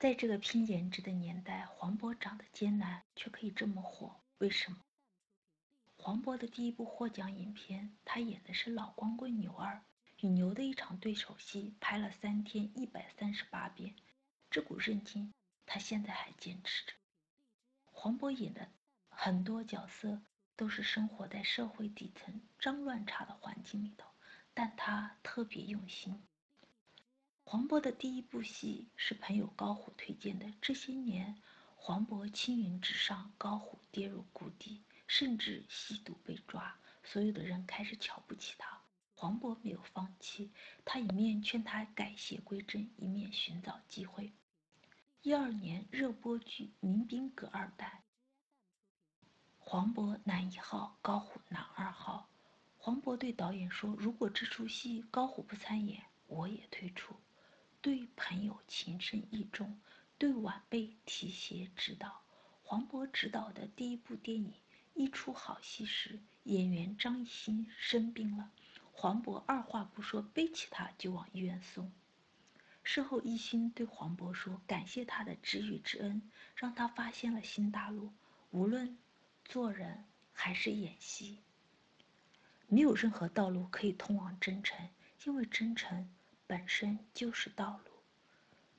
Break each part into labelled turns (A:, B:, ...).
A: 在这个拼颜值的年代，黄渤长得艰难却可以这么火，为什么？黄渤的第一部获奖影片，他演的是老光棍牛二，与牛的一场对手戏拍了三天一百三十八遍，这股韧劲，他现在还坚持着。黄渤演的很多角色都是生活在社会底层脏乱差的环境里头，但他特别用心。黄渤的第一部戏是朋友高虎推荐的。这些年，黄渤青云直上，高虎跌入谷底，甚至吸毒被抓，所有的人开始瞧不起他。黄渤没有放弃，他一面劝他改邪归正，一面寻找机会。一二年热播剧《民兵葛二代》，黄渤男一号，高虎男二号。黄渤对导演说：“如果这出戏高虎不参演，我也退出。”对朋友情深意重，对晚辈提携指导。黄渤执导的第一部电影一出好戏时，演员张艺兴生病了，黄渤二话不说背起他就往医院送。事后，艺兴对黄渤说：“感谢他的知遇之恩，让他发现了新大陆。无论做人还是演戏，没有任何道路可以通往真诚，因为真诚。”本身就是道路，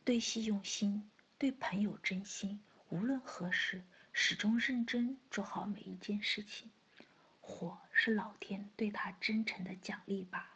A: 对戏用心，对朋友真心，无论何时，始终认真做好每一件事情。火是老天对他真诚的奖励吧。